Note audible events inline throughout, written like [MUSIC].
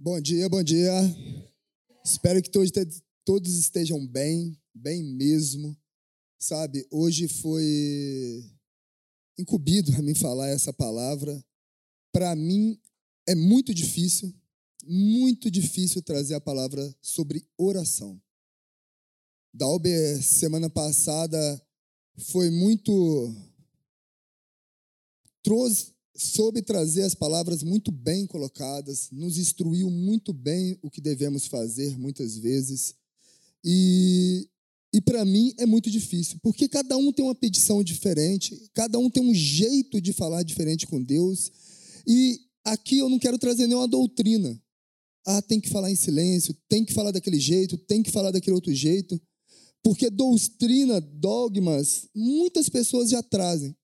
Bom dia, bom dia. Espero que todos, todos estejam bem, bem mesmo. Sabe, hoje foi incumbido a mim falar essa palavra. Para mim é muito difícil, muito difícil trazer a palavra sobre oração. Dalber, semana passada, foi muito. trouxe, soube trazer as palavras muito bem colocadas, nos instruiu muito bem o que devemos fazer muitas vezes. E, e para mim é muito difícil, porque cada um tem uma petição diferente, cada um tem um jeito de falar diferente com Deus. E aqui eu não quero trazer nenhuma doutrina. Ah, tem que falar em silêncio, tem que falar daquele jeito, tem que falar daquele outro jeito. Porque doutrina, dogmas, muitas pessoas já trazem.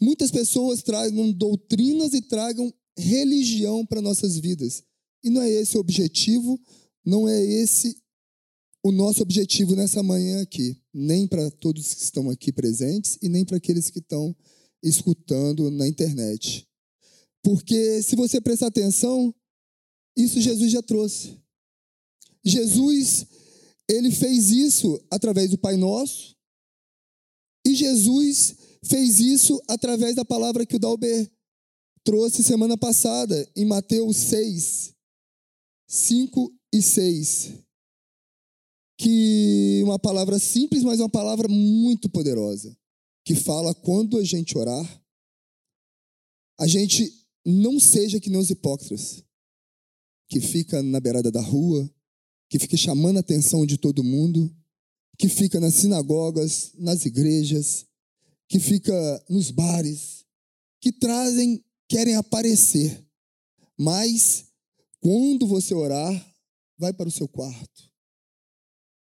Muitas pessoas tragam doutrinas e tragam religião para nossas vidas. E não é esse o objetivo, não é esse o nosso objetivo nessa manhã aqui. Nem para todos que estão aqui presentes e nem para aqueles que estão escutando na internet. Porque se você prestar atenção, isso Jesus já trouxe. Jesus, ele fez isso através do Pai Nosso. E Jesus fez isso através da palavra que o Dalber trouxe semana passada, em Mateus 6, 5 e 6. Que uma palavra simples, mas uma palavra muito poderosa, que fala quando a gente orar, a gente não seja que nem os hipócritas, que fica na beirada da rua, que fica chamando a atenção de todo mundo, que fica nas sinagogas, nas igrejas, que fica nos bares, que trazem, querem aparecer. Mas quando você orar, vai para o seu quarto,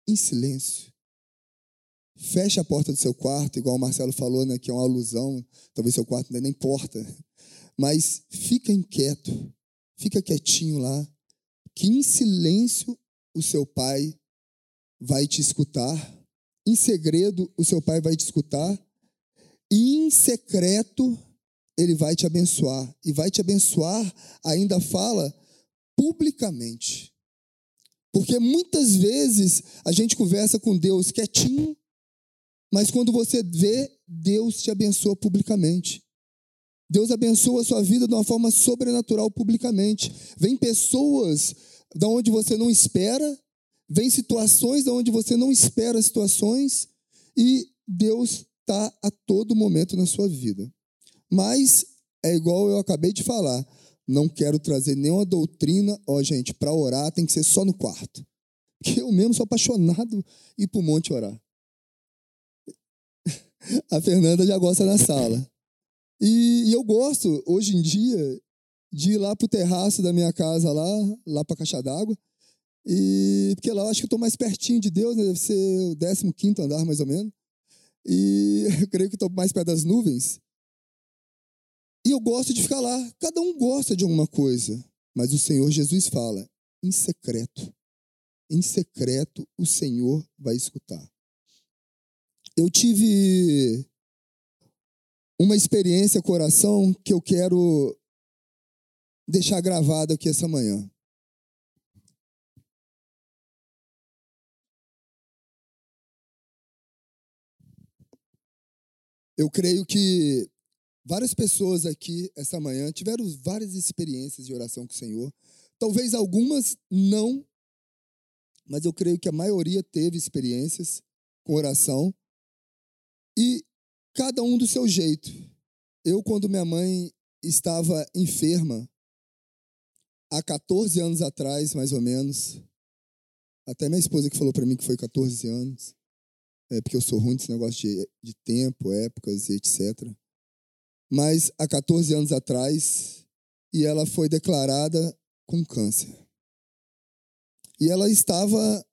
em silêncio. Feche a porta do seu quarto, igual o Marcelo falou, né, que é uma alusão. Talvez seu quarto não é nem porta. Mas fica inquieto, fica quietinho lá, que em silêncio o seu pai vai te escutar. Em segredo, o seu pai vai te escutar em secreto ele vai te abençoar. E vai te abençoar, ainda fala, publicamente. Porque muitas vezes a gente conversa com Deus quietinho, mas quando você vê, Deus te abençoa publicamente. Deus abençoa a sua vida de uma forma sobrenatural publicamente. Vem pessoas da onde você não espera, vem situações da onde você não espera situações e Deus está a todo momento na sua vida. Mas é igual eu acabei de falar. Não quero trazer nenhuma doutrina. Ó, gente, para orar tem que ser só no quarto. Porque eu mesmo sou apaixonado ir para o monte orar. [LAUGHS] A Fernanda já gosta na sala. E, e eu gosto, hoje em dia, de ir lá para o terraço da minha casa, lá, lá para a caixa d'água. E porque lá eu acho que eu estou mais pertinho de Deus, né? deve ser o 15 andar mais ou menos. E [LAUGHS] eu creio que estou mais perto das nuvens. E eu gosto de ficar lá. Cada um gosta de alguma coisa. Mas o Senhor Jesus fala, em secreto. Em secreto o Senhor vai escutar. Eu tive uma experiência com oração que eu quero deixar gravado aqui essa manhã. Eu creio que várias pessoas aqui essa manhã tiveram várias experiências de oração com o Senhor. Talvez algumas não, mas eu creio que a maioria teve experiências com oração. E cada um do seu jeito. Eu, quando minha mãe estava enferma, há 14 anos atrás, mais ou menos, até minha esposa que falou para mim que foi 14 anos, é, porque eu sou ruim desse negócio de, de tempo, épocas e etc. Mas há 14 anos atrás, e ela foi declarada com câncer. E ela estava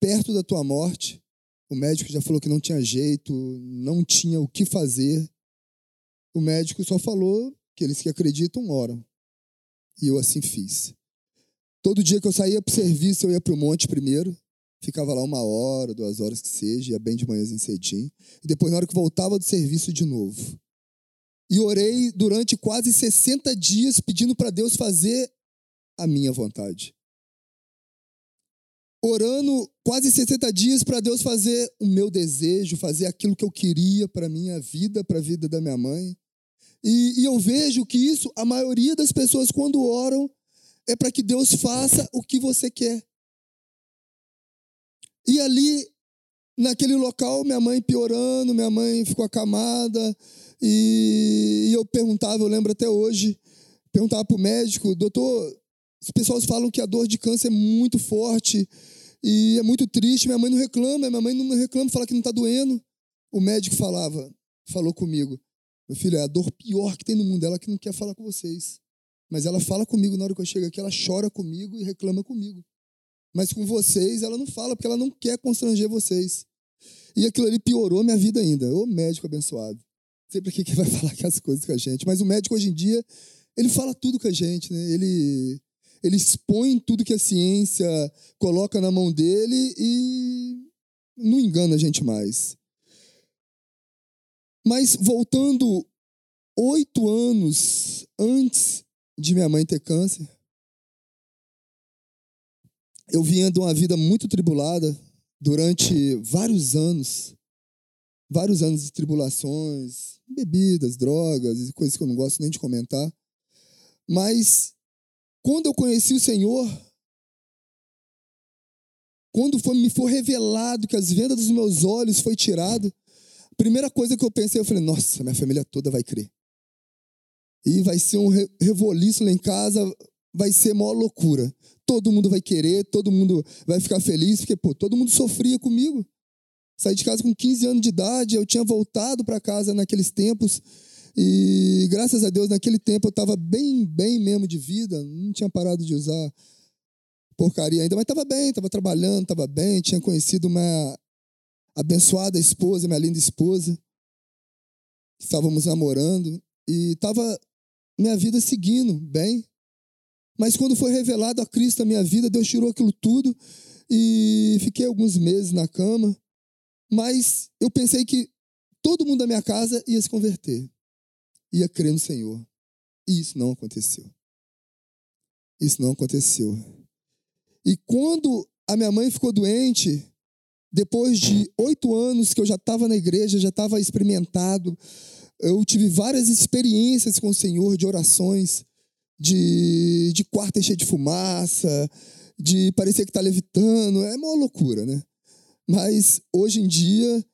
perto da tua morte. O médico já falou que não tinha jeito, não tinha o que fazer. O médico só falou que eles que acreditam oram. E eu assim fiz. Todo dia que eu saía para o serviço, eu ia para o monte primeiro. Ficava lá uma hora, duas horas que seja, ia bem de manhãzinho cedinho. E depois, na hora que voltava do serviço de novo. E orei durante quase 60 dias pedindo para Deus fazer a minha vontade. Orando quase 60 dias para Deus fazer o meu desejo, fazer aquilo que eu queria para minha vida, para a vida da minha mãe. E, e eu vejo que isso, a maioria das pessoas, quando oram, é para que Deus faça o que você quer. E ali, naquele local, minha mãe piorando, minha mãe ficou acamada, e eu perguntava, eu lembro até hoje, perguntava para o médico, doutor, os pessoas falam que a dor de câncer é muito forte e é muito triste. Minha mãe não reclama, minha mãe não reclama, fala que não está doendo. O médico falava, falou comigo, meu filho, é a dor pior que tem no mundo, ela que não quer falar com vocês. Mas ela fala comigo na hora que eu chego aqui, ela chora comigo e reclama comigo. Mas com vocês, ela não fala, porque ela não quer constranger vocês. E aquilo ali piorou minha vida ainda. Ô médico abençoado sei para que, que vai [LAUGHS] falar que as coisas com a gente, mas o médico hoje em dia, ele fala tudo com a gente, né? Ele, ele expõe tudo que a ciência coloca na mão dele e não engana a gente mais. Mas voltando oito anos antes de minha mãe ter câncer, eu vinha de uma vida muito tribulada durante vários anos vários anos de tribulações, bebidas, drogas e coisas que eu não gosto nem de comentar. Mas quando eu conheci o Senhor, quando foi, me foi revelado que as vendas dos meus olhos foi tirado, a primeira coisa que eu pensei, eu falei, nossa, minha família toda vai crer. E vai ser um revoliço lá em casa, vai ser maior loucura. Todo mundo vai querer, todo mundo vai ficar feliz, porque, pô, todo mundo sofria comigo. Saí de casa com 15 anos de idade, eu tinha voltado para casa naqueles tempos. E graças a Deus, naquele tempo eu estava bem, bem mesmo de vida, não tinha parado de usar porcaria ainda, mas estava bem, estava trabalhando, estava bem, tinha conhecido uma abençoada esposa, minha linda esposa. Estávamos namorando e estava minha vida seguindo bem. Mas quando foi revelado a Cristo a minha vida, Deus tirou aquilo tudo e fiquei alguns meses na cama. Mas eu pensei que todo mundo da minha casa ia se converter, ia crer no Senhor. E isso não aconteceu. Isso não aconteceu. E quando a minha mãe ficou doente, depois de oito anos que eu já estava na igreja, já estava experimentado, eu tive várias experiências com o Senhor de orações, de, de quarto cheio de fumaça, de parecer que está levitando. É uma loucura, né? Mas hoje em dia,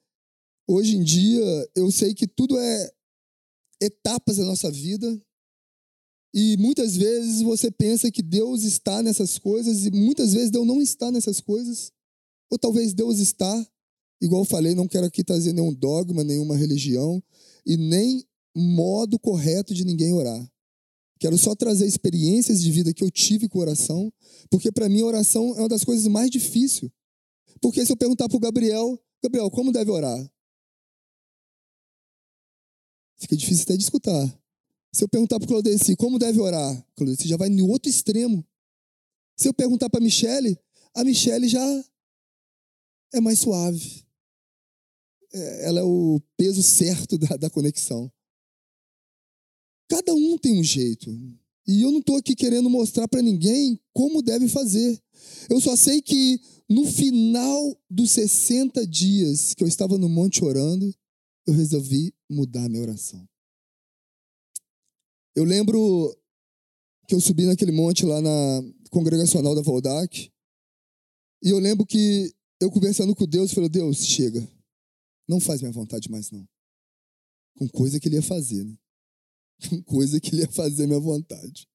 hoje em dia, eu sei que tudo é etapas da nossa vida. E muitas vezes você pensa que Deus está nessas coisas e muitas vezes Deus não está nessas coisas. Ou talvez Deus está, igual eu falei, não quero aqui trazer nenhum dogma, nenhuma religião e nem modo correto de ninguém orar. Quero só trazer experiências de vida que eu tive com oração, porque para mim oração é uma das coisas mais difíceis. Porque se eu perguntar para o Gabriel, Gabriel, como deve orar? Fica difícil até de escutar. Se eu perguntar para o Claudeci, como deve orar? Claudeci já vai no outro extremo. Se eu perguntar para a Michele, a Michele já é mais suave. É, ela é o peso certo [LAUGHS] da, da conexão. Cada um tem um jeito. E eu não estou aqui querendo mostrar para ninguém como deve fazer. Eu só sei que no final dos 60 dias que eu estava no monte orando, eu resolvi mudar minha oração. Eu lembro que eu subi naquele monte lá na congregacional da Voldac, e eu lembro que eu conversando com Deus, falei: Deus, chega, não faz minha vontade mais não. Com coisa que ele ia fazer, né? [LAUGHS] Coisa que ele ia fazer minha vontade.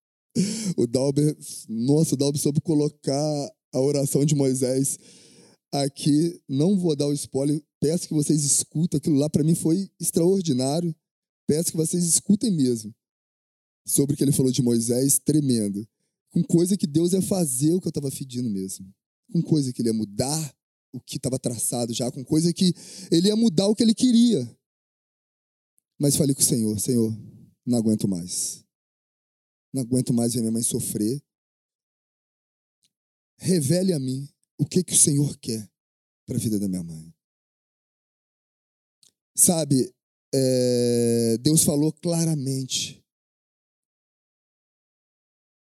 O Dalber, nossa, o Dalber soube colocar a oração de Moisés aqui. Não vou dar o spoiler, peço que vocês escutem. Aquilo lá para mim foi extraordinário. Peço que vocês escutem mesmo. Sobre o que ele falou de Moisés, tremendo. Com coisa que Deus ia fazer o que eu estava pedindo mesmo. Com coisa que ele ia mudar o que estava traçado já. Com coisa que ele ia mudar o que ele queria. Mas falei com o Senhor: Senhor, não aguento mais. Não aguento mais ver minha mãe sofrer revele a mim o que, que o Senhor quer para a vida da minha mãe. Sabe, é, Deus falou claramente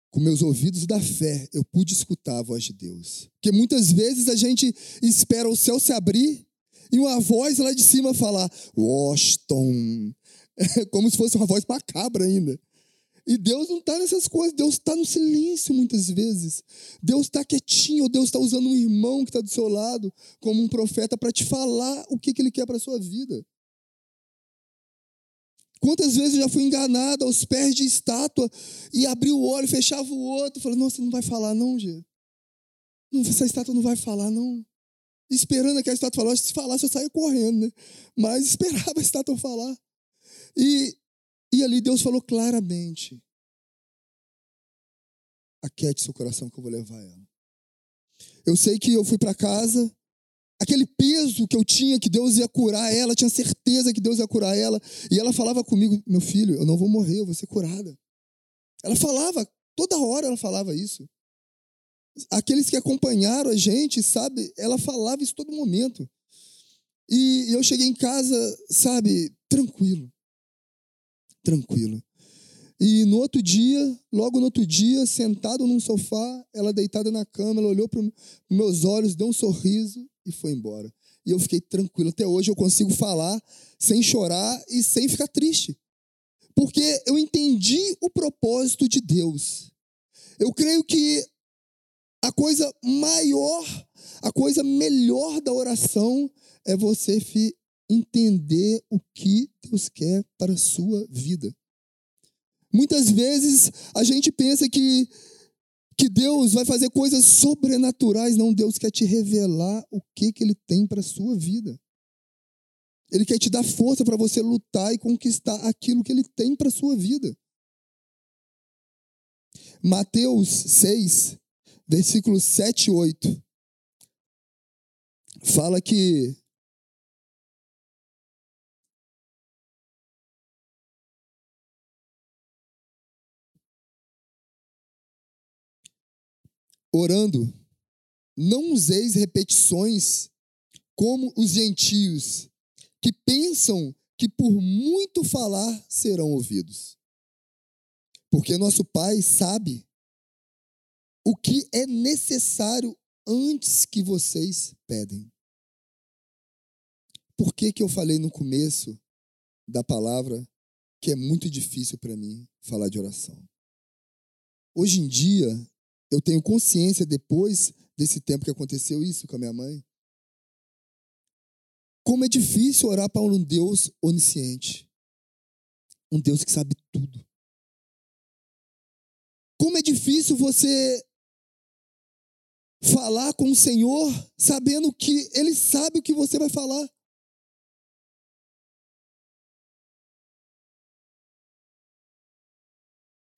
com meus ouvidos da fé, eu pude escutar a voz de Deus. Porque muitas vezes a gente espera o céu se abrir e uma voz lá de cima falar, Washington, [LAUGHS] como se fosse uma voz macabra ainda. E Deus não está nessas coisas, Deus está no silêncio muitas vezes. Deus está quietinho, Deus está usando um irmão que está do seu lado como um profeta para te falar o que, que Ele quer para a sua vida. Quantas vezes eu já fui enganado aos pés de estátua e abri o olho, fechava o outro, falei, nossa, não vai falar não, Gê. Essa estátua não vai falar não. Esperando a estátua falasse, se falasse eu saía correndo, né? Mas [LAUGHS] esperava a estátua falar. E, e ali Deus falou claramente, aquete seu coração que eu vou levar ela. Eu sei que eu fui para casa, aquele peso que eu tinha que Deus ia curar ela, tinha certeza que Deus ia curar ela, e ela falava comigo, meu filho, eu não vou morrer, eu vou ser curada. Ela falava, toda hora ela falava isso. Aqueles que acompanharam a gente, sabe, ela falava isso todo momento. E eu cheguei em casa, sabe, tranquilo. Tranquilo. E no outro dia, logo no outro dia, sentado num sofá, ela deitada na cama, ela olhou para meus olhos, deu um sorriso e foi embora. E eu fiquei tranquilo. Até hoje eu consigo falar sem chorar e sem ficar triste. Porque eu entendi o propósito de Deus. Eu creio que a coisa maior, a coisa melhor da oração é você entender o que Deus quer para a sua vida. Muitas vezes a gente pensa que que Deus vai fazer coisas sobrenaturais. Não, Deus quer te revelar o que, que Ele tem para a sua vida. Ele quer te dar força para você lutar e conquistar aquilo que Ele tem para a sua vida. Mateus 6, versículos 7 e 8. Fala que orando, não useis repetições como os gentios, que pensam que por muito falar serão ouvidos. Porque nosso Pai sabe o que é necessário antes que vocês pedem. Por que, que eu falei no começo da palavra que é muito difícil para mim falar de oração? Hoje em dia, eu tenho consciência depois desse tempo que aconteceu isso com a minha mãe. Como é difícil orar para um Deus onisciente. Um Deus que sabe tudo. Como é difícil você falar com o Senhor sabendo que Ele sabe o que você vai falar.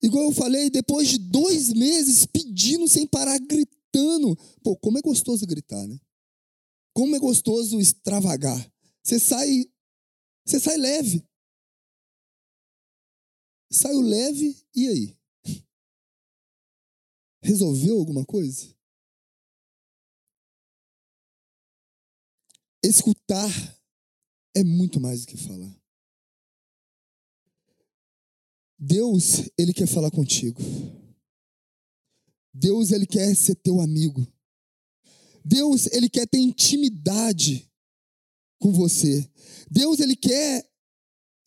Igual eu falei, depois de dois meses pedindo sem parar, gritando. Pô, como é gostoso gritar, né? Como é gostoso extravagar. Você sai, você sai leve. Saiu leve, e aí? Resolveu alguma coisa? Escutar é muito mais do que falar. Deus, ele quer falar contigo. Deus, ele quer ser teu amigo. Deus, ele quer ter intimidade com você. Deus, ele quer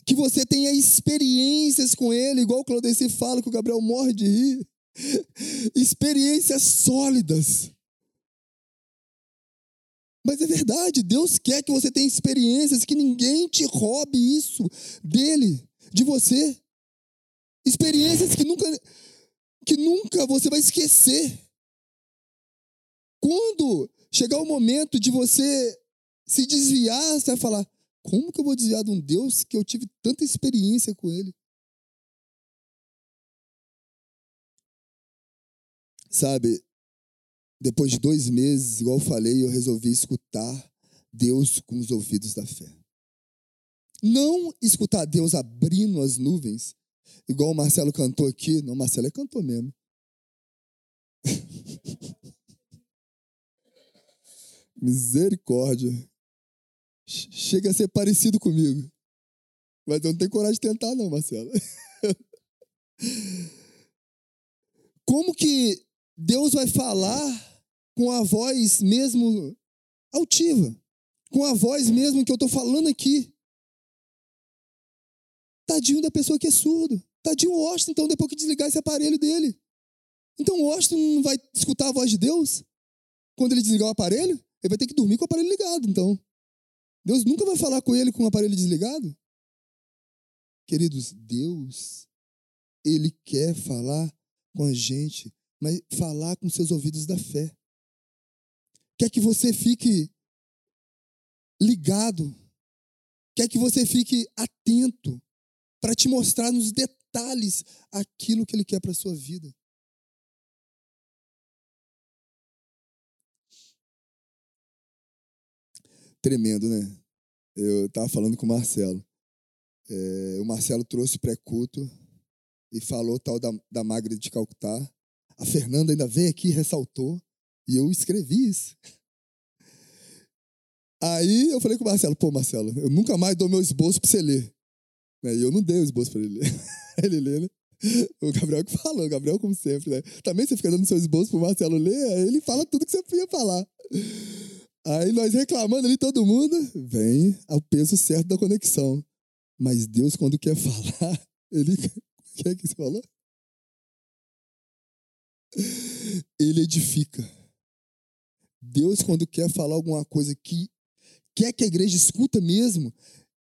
que você tenha experiências com ele, igual o Claudeci fala que o Gabriel morre de rir. [LAUGHS] experiências sólidas. Mas é verdade, Deus quer que você tenha experiências, que ninguém te roube isso dele, de você. Experiências que nunca, que nunca você vai esquecer. Quando chegar o momento de você se desviar, você vai falar: como que eu vou desviar de um Deus que eu tive tanta experiência com ele? Sabe, depois de dois meses, igual eu falei, eu resolvi escutar Deus com os ouvidos da fé. Não escutar Deus abrindo as nuvens, Igual o Marcelo cantou aqui. Não, o Marcelo é cantor mesmo. [LAUGHS] Misericórdia. Chega a ser parecido comigo. Mas eu não tenho coragem de tentar, não, Marcelo. [LAUGHS] Como que Deus vai falar com a voz mesmo altiva? Com a voz mesmo que eu estou falando aqui? Tadinho da pessoa que é surdo. Tadinho o Austin, então, depois que desligar esse aparelho dele. Então o Austin não vai escutar a voz de Deus quando ele desligar o aparelho? Ele vai ter que dormir com o aparelho ligado, então. Deus nunca vai falar com ele com o aparelho desligado? Queridos, Deus, Ele quer falar com a gente, mas falar com seus ouvidos da fé. Quer que você fique ligado, quer que você fique atento para te mostrar nos detalhes aquilo que Ele quer para a sua vida. Tremendo, né? Eu estava falando com o Marcelo. É, o Marcelo trouxe pré-culto e falou tal da, da Magra de Calcutá. A Fernanda ainda veio aqui e ressaltou. E eu escrevi isso. Aí eu falei com o Marcelo, pô, Marcelo, eu nunca mais dou meu esboço para você ler. Né, e eu não dei o esboço para ele ler. [LAUGHS] ele lê, né? O Gabriel que falou, o Gabriel, como sempre, né? Também você fica dando seu esboço pro Marcelo ler, aí ele fala tudo que você ia falar. Aí nós reclamando ali, todo mundo, vem ao peso certo da conexão. Mas Deus, quando quer falar, [LAUGHS] ele. O que é que você falou? Ele edifica. Deus, quando quer falar alguma coisa que quer que a igreja escuta mesmo,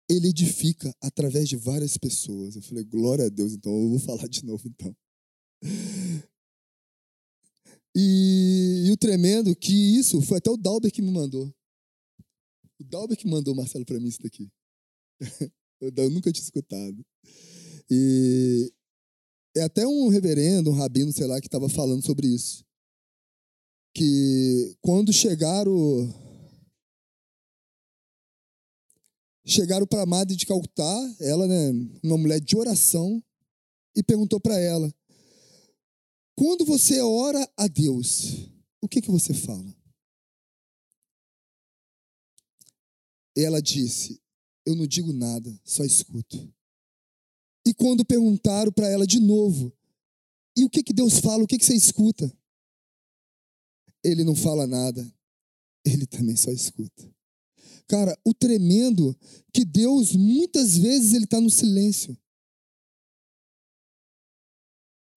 ele edifica através de várias pessoas. Eu falei, glória a Deus, então eu vou [LAUGHS] falar de novo então. [LAUGHS] E, e o tremendo que isso foi até o Dalber que me mandou. O Dalber que mandou, Marcelo, para mim isso daqui. [LAUGHS] eu nunca tinha escutado. E é até um reverendo, um rabino, sei lá, que estava falando sobre isso. Que quando chegaram chegaram para a Madre de Calcutá, ela, né, uma mulher de oração, e perguntou para ela: quando você ora a Deus, o que que você fala? Ela disse: Eu não digo nada, só escuto. E quando perguntaram para ela de novo: E o que que Deus fala? O que que você escuta? Ele não fala nada, ele também só escuta. Cara, o tremendo que Deus muitas vezes ele está no silêncio.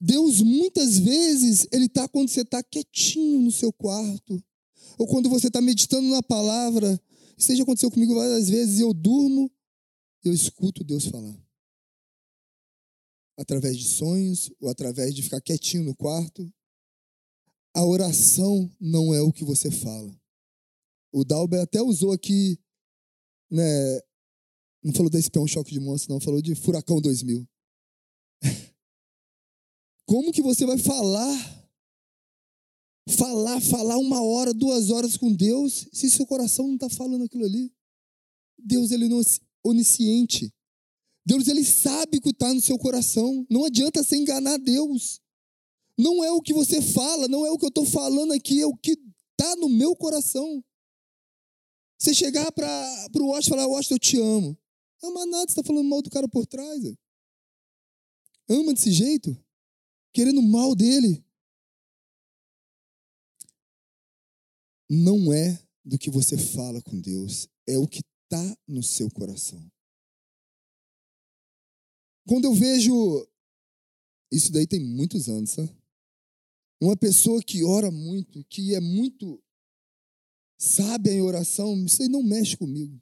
Deus muitas vezes ele está quando você está quietinho no seu quarto, ou quando você está meditando na palavra. Isso já aconteceu comigo várias vezes. Eu durmo, eu escuto Deus falar. Através de sonhos, ou através de ficar quietinho no quarto. A oração não é o que você fala. O Dalber até usou aqui, né? Não falou da espião choque de monstro, não, falou de furacão 2000. [LAUGHS] Como que você vai falar? Falar, falar uma hora, duas horas com Deus, se seu coração não está falando aquilo ali? Deus, ele não é onisciente. Deus, ele sabe o que está no seu coração. Não adianta você enganar Deus. Não é o que você fala, não é o que eu estou falando aqui, é o que está no meu coração. Você chegar para o Washington e falar, Washington, eu te amo. Não ama nada, você está falando mal do cara por trás. Ama desse jeito? querendo mal dele. Não é do que você fala com Deus, é o que está no seu coração. Quando eu vejo. Isso daí tem muitos anos, sabe? Uma pessoa que ora muito, que é muito sábia em oração, isso aí não mexe comigo.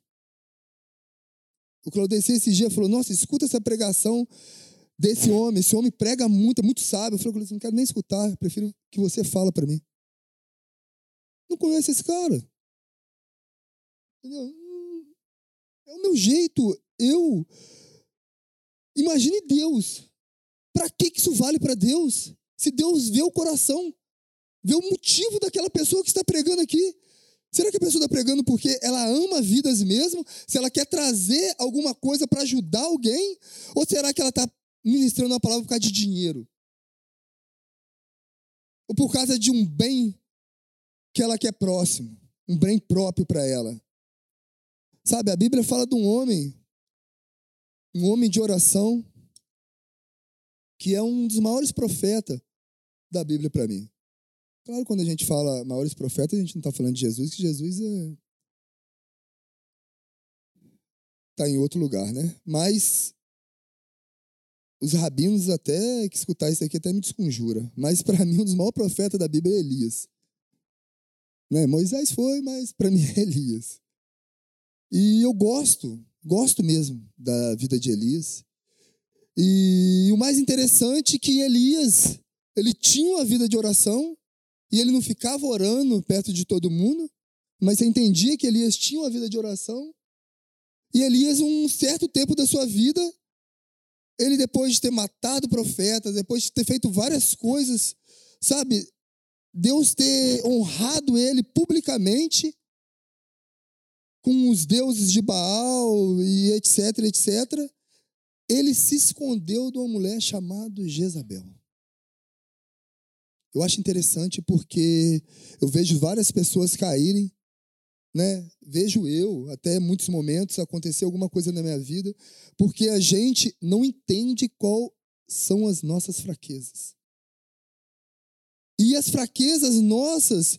O Claudeci esse dia falou: Nossa, escuta essa pregação desse homem. Esse homem prega muito, é muito sábio. Eu falei, não quero nem escutar, prefiro que você fala para mim. Não conhece esse cara. Entendeu? É o meu jeito. Eu. Imagine Deus. Para que isso vale para Deus? Se Deus vê o coração, vê o motivo daquela pessoa que está pregando aqui. Será que a pessoa está pregando porque ela ama vidas mesmo? Se ela quer trazer alguma coisa para ajudar alguém? Ou será que ela está ministrando uma palavra por causa de dinheiro. Ou por causa de um bem que ela quer próximo, um bem próprio para ela. Sabe, a Bíblia fala de um homem, um homem de oração, que é um dos maiores profetas da Bíblia para mim. Claro, quando a gente fala maiores profetas, a gente não está falando de Jesus, que Jesus é... está em outro lugar, né? Mas os rabinos até que escutar isso aqui até me desconjura. Mas para mim um dos maiores profetas da Bíblia é Elias. Né? Moisés foi, mas para mim é Elias. E eu gosto, gosto mesmo da vida de Elias. E o mais interessante é que Elias, ele tinha uma vida de oração e ele não ficava orando perto de todo mundo, mas você entendia que Elias tinha uma vida de oração. E Elias, um certo tempo da sua vida, ele depois de ter matado profetas, depois de ter feito várias coisas, sabe? Deus ter honrado ele publicamente com os deuses de Baal e etc, etc, ele se escondeu de uma mulher chamada Jezabel. Eu acho interessante porque eu vejo várias pessoas caírem, né? Vejo eu, até muitos momentos, acontecer alguma coisa na minha vida, porque a gente não entende qual são as nossas fraquezas. E as fraquezas nossas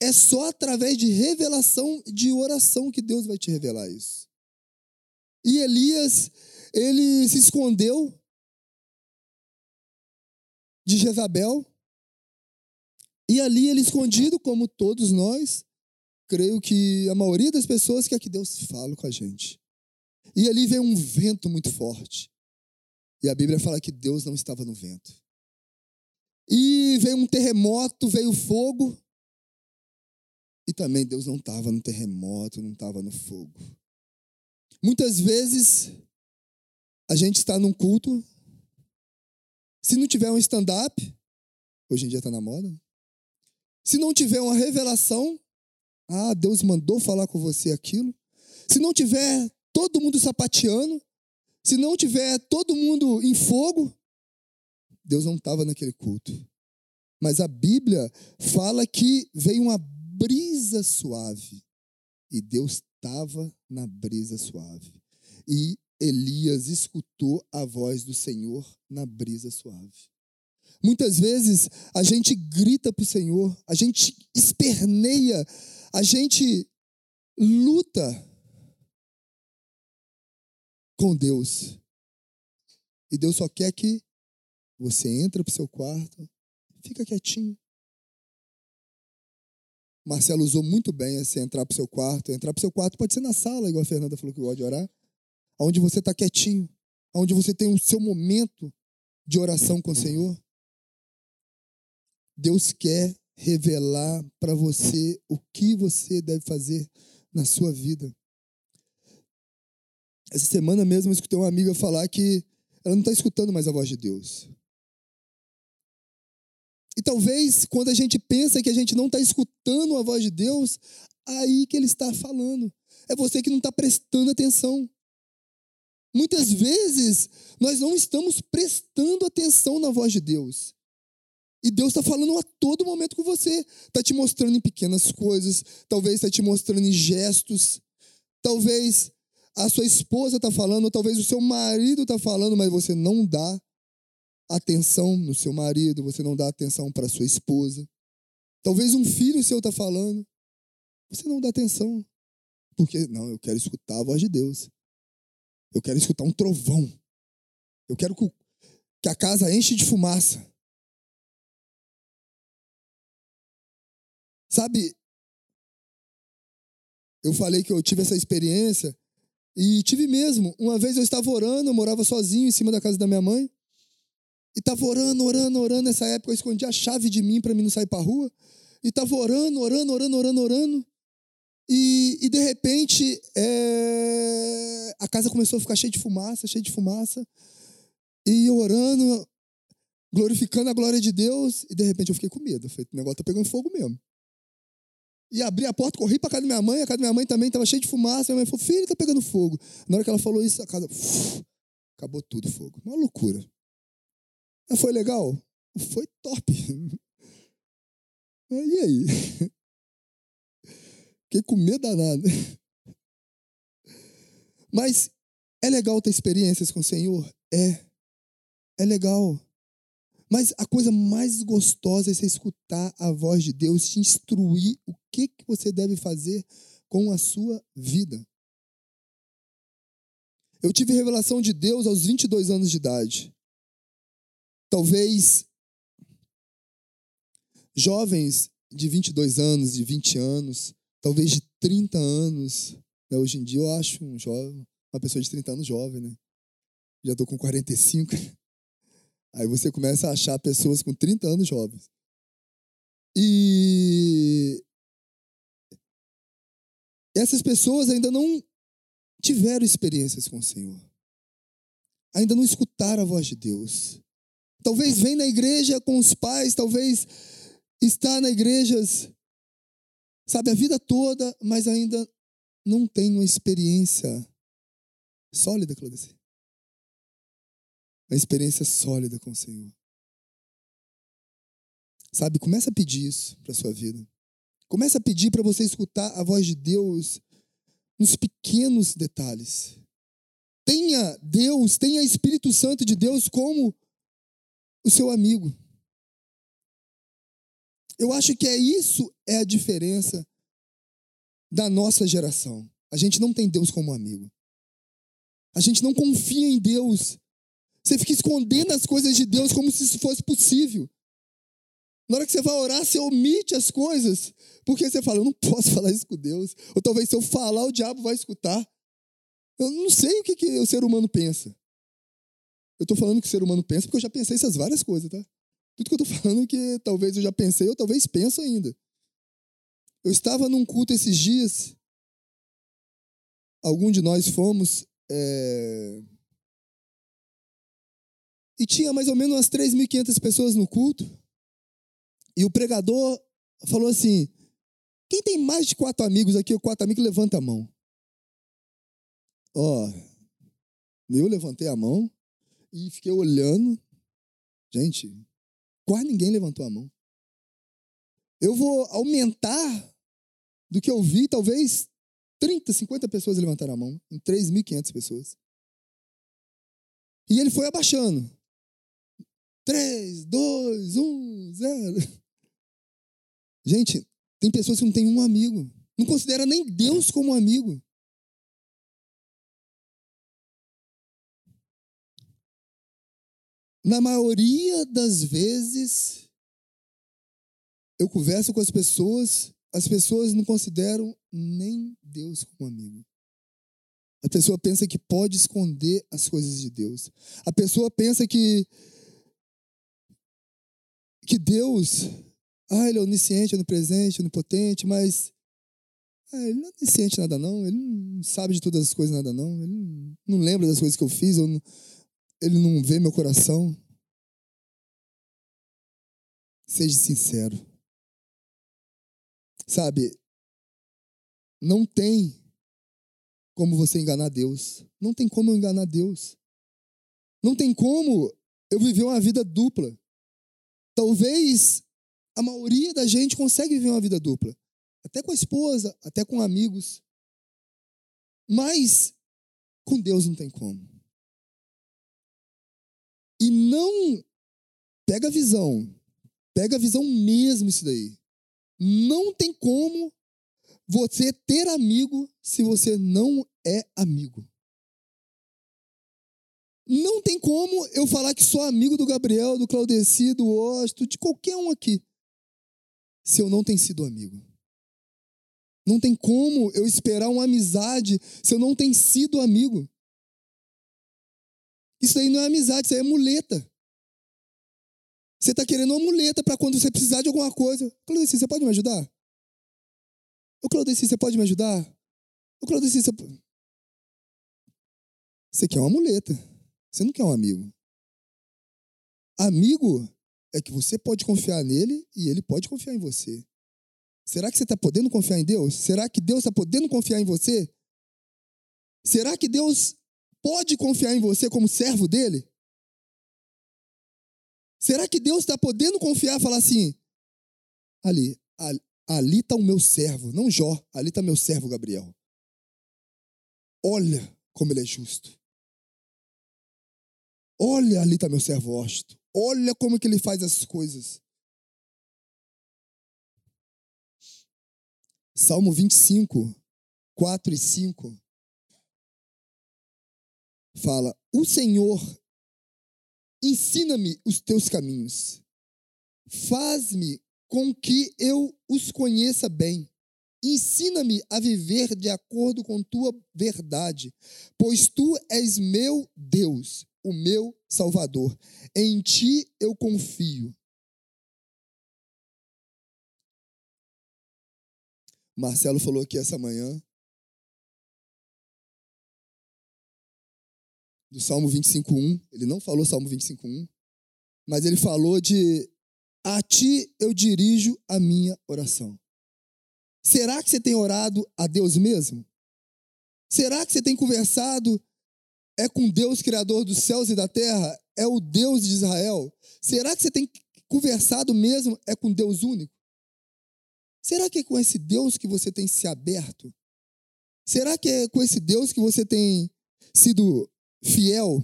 é só através de revelação, de oração que Deus vai te revelar isso. E Elias, ele se escondeu de Jezabel. E ali ele escondido, como todos nós, creio que a maioria das pessoas quer que Deus fale com a gente. E ali veio um vento muito forte. E a Bíblia fala que Deus não estava no vento. E veio um terremoto, veio fogo. E também Deus não estava no terremoto, não estava no fogo. Muitas vezes a gente está num culto, se não tiver um stand-up, hoje em dia está na moda, se não tiver uma revelação, ah, Deus mandou falar com você aquilo, se não tiver todo mundo sapateando, se não tiver todo mundo em fogo, Deus não estava naquele culto. Mas a Bíblia fala que veio uma brisa suave e Deus estava na brisa suave. E Elias escutou a voz do Senhor na brisa suave. Muitas vezes a gente grita para o Senhor, a gente esperneia, a gente luta com Deus. E Deus só quer que você entre para o seu quarto, fica quietinho. Marcelo usou muito bem esse entrar para o seu quarto. Entrar para o seu quarto pode ser na sala, igual a Fernanda falou que gosta de orar onde você está quietinho, onde você tem o seu momento de oração com o Senhor. Deus quer revelar para você o que você deve fazer na sua vida. Essa semana mesmo eu escutei uma amiga falar que ela não está escutando mais a voz de Deus. E talvez quando a gente pensa que a gente não está escutando a voz de Deus, aí que ele está falando. É você que não está prestando atenção. Muitas vezes nós não estamos prestando atenção na voz de Deus. E Deus está falando a todo momento com você. Está te mostrando em pequenas coisas, talvez está te mostrando em gestos, talvez a sua esposa está falando, talvez o seu marido está falando, mas você não dá atenção no seu marido, você não dá atenção para sua esposa. Talvez um filho seu está falando, você não dá atenção. Porque, não, eu quero escutar a voz de Deus. Eu quero escutar um trovão. Eu quero que a casa enche de fumaça. Sabe, eu falei que eu tive essa experiência e tive mesmo. Uma vez eu estava orando, eu morava sozinho em cima da casa da minha mãe. E estava orando, orando, orando. Nessa época eu escondi a chave de mim para mim não sair para rua. E estava orando, orando, orando, orando, orando. E, e de repente, é... a casa começou a ficar cheia de fumaça, cheia de fumaça. E eu orando, glorificando a glória de Deus. E de repente eu fiquei com medo. falei, o negócio tá pegando fogo mesmo. E abri a porta, corri para casa da minha mãe. A casa da minha mãe também estava cheia de fumaça. Minha mãe falou, filho, tá pegando fogo. Na hora que ela falou isso, a casa. Uf, acabou tudo fogo. Uma loucura. Mas foi legal? Foi top. [LAUGHS] E aí? [LAUGHS] Fiquei com medo danado. Mas é legal ter experiências com o Senhor? É. É legal. Mas a coisa mais gostosa é você escutar a voz de Deus te instruir o que, que você deve fazer com a sua vida. Eu tive revelação de Deus aos 22 anos de idade. Talvez jovens de 22 anos, de 20 anos, talvez de 30 anos. Né? Hoje em dia eu acho um jovem, uma pessoa de 30 anos jovem, né? Já estou com 45. Aí você começa a achar pessoas com 30 anos jovens. E essas pessoas ainda não tiveram experiências com o Senhor. Ainda não escutaram a voz de Deus. Talvez vem na igreja com os pais, talvez está na igreja, sabe, a vida toda, mas ainda não tem uma experiência sólida, Claudeci. Uma experiência sólida com o Senhor. Sabe, começa a pedir isso para sua vida. Começa a pedir para você escutar a voz de Deus nos pequenos detalhes. Tenha Deus, tenha Espírito Santo de Deus como o seu amigo. Eu acho que é isso é a diferença da nossa geração. A gente não tem Deus como amigo. A gente não confia em Deus. Você fica escondendo as coisas de Deus como se isso fosse possível. Na hora que você vai orar, você omite as coisas, porque você fala, eu não posso [LAUGHS] falar isso com Deus. Ou talvez se eu falar, o diabo vai escutar. Eu não sei o que, que o ser humano pensa. Eu estou falando que o ser humano pensa porque eu já pensei essas várias coisas, tá? Tudo que eu estou [LAUGHS] falando que talvez eu já pensei, ou talvez penso ainda. Eu estava num culto esses dias. Algum de nós fomos. É... E tinha mais ou menos umas 3.500 pessoas no culto. E o pregador falou assim: quem tem mais de quatro amigos aqui, ou quatro amigos, levanta a mão. Ó, eu levantei a mão e fiquei olhando. Gente, quase ninguém levantou a mão. Eu vou aumentar do que eu vi, talvez 30, 50 pessoas levantaram a mão, em 3.500 pessoas. E ele foi abaixando. 3, 2, 1, 0. Gente, tem pessoas que não têm um amigo. Não considera nem Deus como amigo. Na maioria das vezes, eu converso com as pessoas, as pessoas não consideram nem Deus como amigo. A pessoa pensa que pode esconder as coisas de Deus. A pessoa pensa que que Deus ah, ele é onisciente, onipresente, onipotente, mas ah, ele não é onisciente nada não, ele não sabe de todas as coisas nada não, ele não lembra das coisas que eu fiz, não, ele não vê meu coração. Seja sincero. Sabe, não tem como você enganar Deus. Não tem como eu enganar Deus. Não tem como eu viver uma vida dupla. Talvez a maioria da gente consegue viver uma vida dupla. Até com a esposa, até com amigos. Mas com Deus não tem como. E não pega a visão. Pega a visão mesmo isso daí. Não tem como você ter amigo se você não é amigo. Não tem como eu falar que sou amigo do Gabriel, do Claudeci, do Osto, de qualquer um aqui se eu não tenho sido amigo. Não tem como eu esperar uma amizade se eu não tenho sido amigo. Isso aí não é amizade, isso aí é muleta. Você está querendo uma muleta para quando você precisar de alguma coisa. Claudeci, você pode me ajudar? Ô Claudeci, você pode me ajudar? Ô Claudeci, você... Você quer uma muleta. Você não quer um amigo. Amigo é que você pode confiar nele e ele pode confiar em você. Será que você está podendo confiar em Deus? Será que Deus está podendo confiar em você? Será que Deus pode confiar em você como servo dele? Será que Deus está podendo confiar e falar assim: ali, ali está o meu servo, não Jó, ali está meu servo Gabriel. Olha como ele é justo. Olha, ali está meu servo Osto. Olha como que ele faz as coisas. Salmo 25, 4 e 5 fala: O Senhor ensina-me os teus caminhos, faz-me com que eu os conheça bem. Ensina-me a viver de acordo com tua verdade, pois tu és meu Deus, o meu Salvador. Em ti eu confio. Marcelo falou aqui essa manhã do Salmo 25:1. Ele não falou Salmo 25:1, mas ele falou de a ti eu dirijo a minha oração. Será que você tem orado a Deus mesmo? Será que você tem conversado é com Deus criador dos céus e da terra? É o Deus de Israel? Será que você tem conversado mesmo é com Deus único? Será que é com esse Deus que você tem se aberto? Será que é com esse Deus que você tem sido fiel?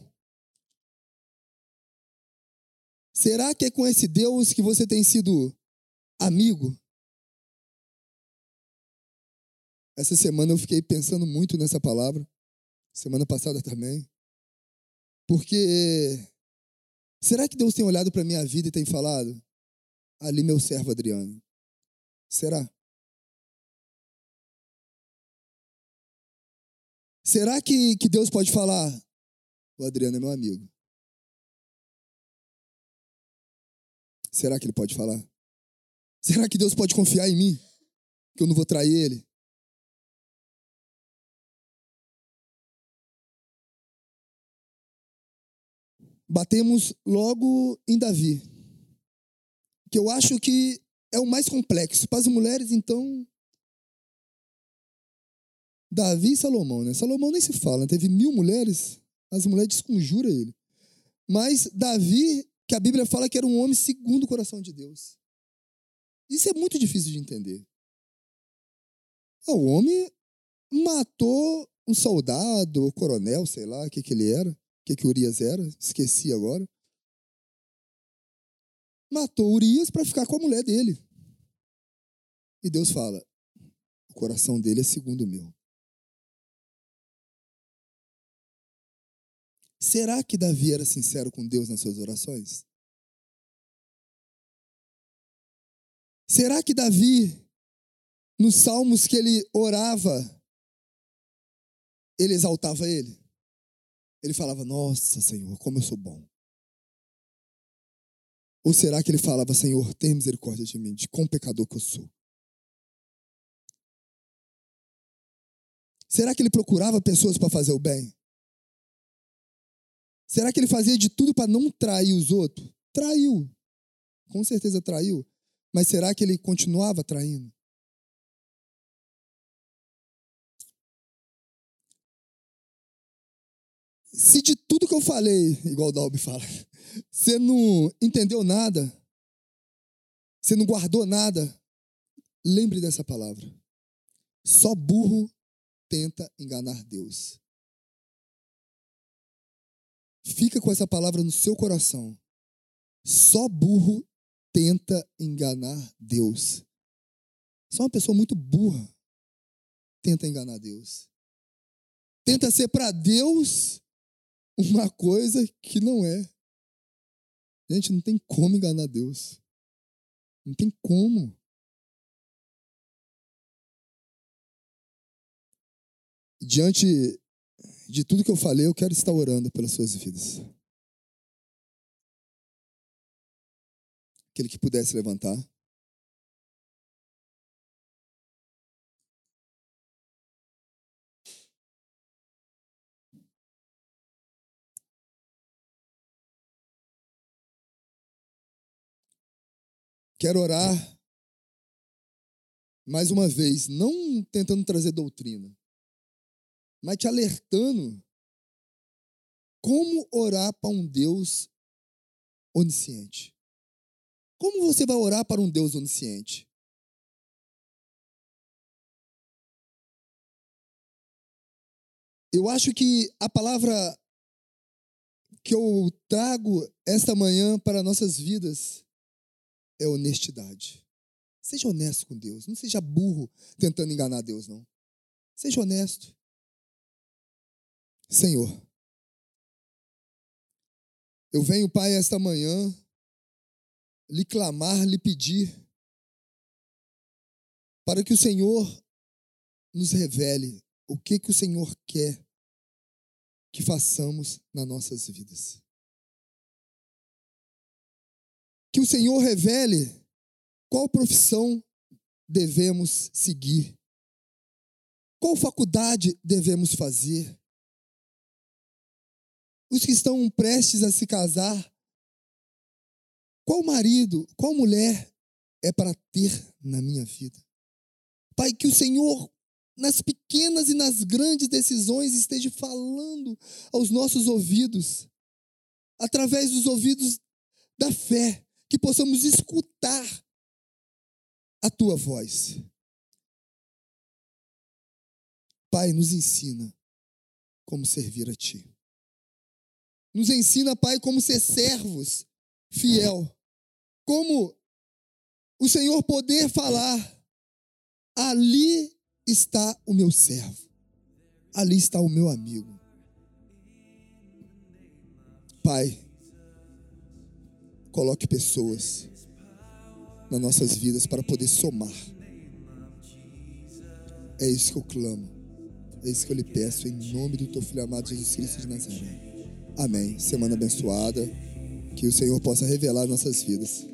Será que é com esse Deus que você tem sido amigo? Essa semana eu fiquei pensando muito nessa palavra, semana passada também, porque será que Deus tem olhado para minha vida e tem falado? Ali, meu servo Adriano. Será? Será que, que Deus pode falar? O Adriano é meu amigo. Será que ele pode falar? Será que Deus pode confiar em mim? Que eu não vou trair ele? Batemos logo em Davi, que eu acho que é o mais complexo. Para as mulheres, então. Davi e Salomão, né? Salomão nem se fala, teve mil mulheres, as mulheres desconjuram ele. Mas Davi, que a Bíblia fala que era um homem segundo o coração de Deus. Isso é muito difícil de entender. O homem matou um soldado, ou coronel, sei lá, o que, que ele era, que, que Urias era, esqueci agora matou Urias para ficar com a mulher dele. E Deus fala: o coração dele é segundo o meu. Será que Davi era sincero com Deus nas suas orações? Será que Davi, nos salmos que ele orava, ele exaltava ele? Ele falava: Nossa, Senhor, como eu sou bom. Ou será que ele falava, Senhor, tem misericórdia de mim, de quão pecador que eu sou? Será que ele procurava pessoas para fazer o bem? Será que ele fazia de tudo para não trair os outros? Traiu. Com certeza traiu. Mas será que ele continuava traindo? Se de tudo que eu falei, igual o Dalby fala, [LAUGHS] você não entendeu nada, você não guardou nada, lembre dessa palavra. Só burro tenta enganar Deus. Fica com essa palavra no seu coração. Só burro tenta enganar Deus. Só uma pessoa muito burra tenta enganar Deus. Tenta ser para Deus uma coisa que não é. Gente, não tem como enganar Deus. Não tem como. Diante de tudo que eu falei, eu quero estar orando pelas suas vidas. Aquele que pudesse levantar. Quero orar mais uma vez, não tentando trazer doutrina, mas te alertando como orar para um Deus onisciente. Como você vai orar para um Deus onisciente? Eu acho que a palavra que eu trago esta manhã para nossas vidas é honestidade. Seja honesto com Deus. Não seja burro tentando enganar Deus, não. Seja honesto. Senhor, eu venho, Pai, esta manhã lhe clamar, lhe pedir, para que o Senhor nos revele o que, que o Senhor quer que façamos nas nossas vidas. Que o Senhor revele qual profissão devemos seguir, qual faculdade devemos fazer. Os que estão prestes a se casar, qual marido, qual mulher é para ter na minha vida? Pai, que o Senhor nas pequenas e nas grandes decisões, esteja falando aos nossos ouvidos, através dos ouvidos da fé, que possamos escutar a tua voz. Pai, nos ensina como servir a ti. Nos ensina, Pai, como ser servos fiel. Como o Senhor poder falar ali está o meu servo, ali está o meu amigo. Pai, Coloque pessoas nas nossas vidas para poder somar. É isso que eu clamo. É isso que eu lhe peço em nome do teu filho amado Jesus Cristo de Nazaré. Amém. Semana abençoada. Que o Senhor possa revelar nossas vidas.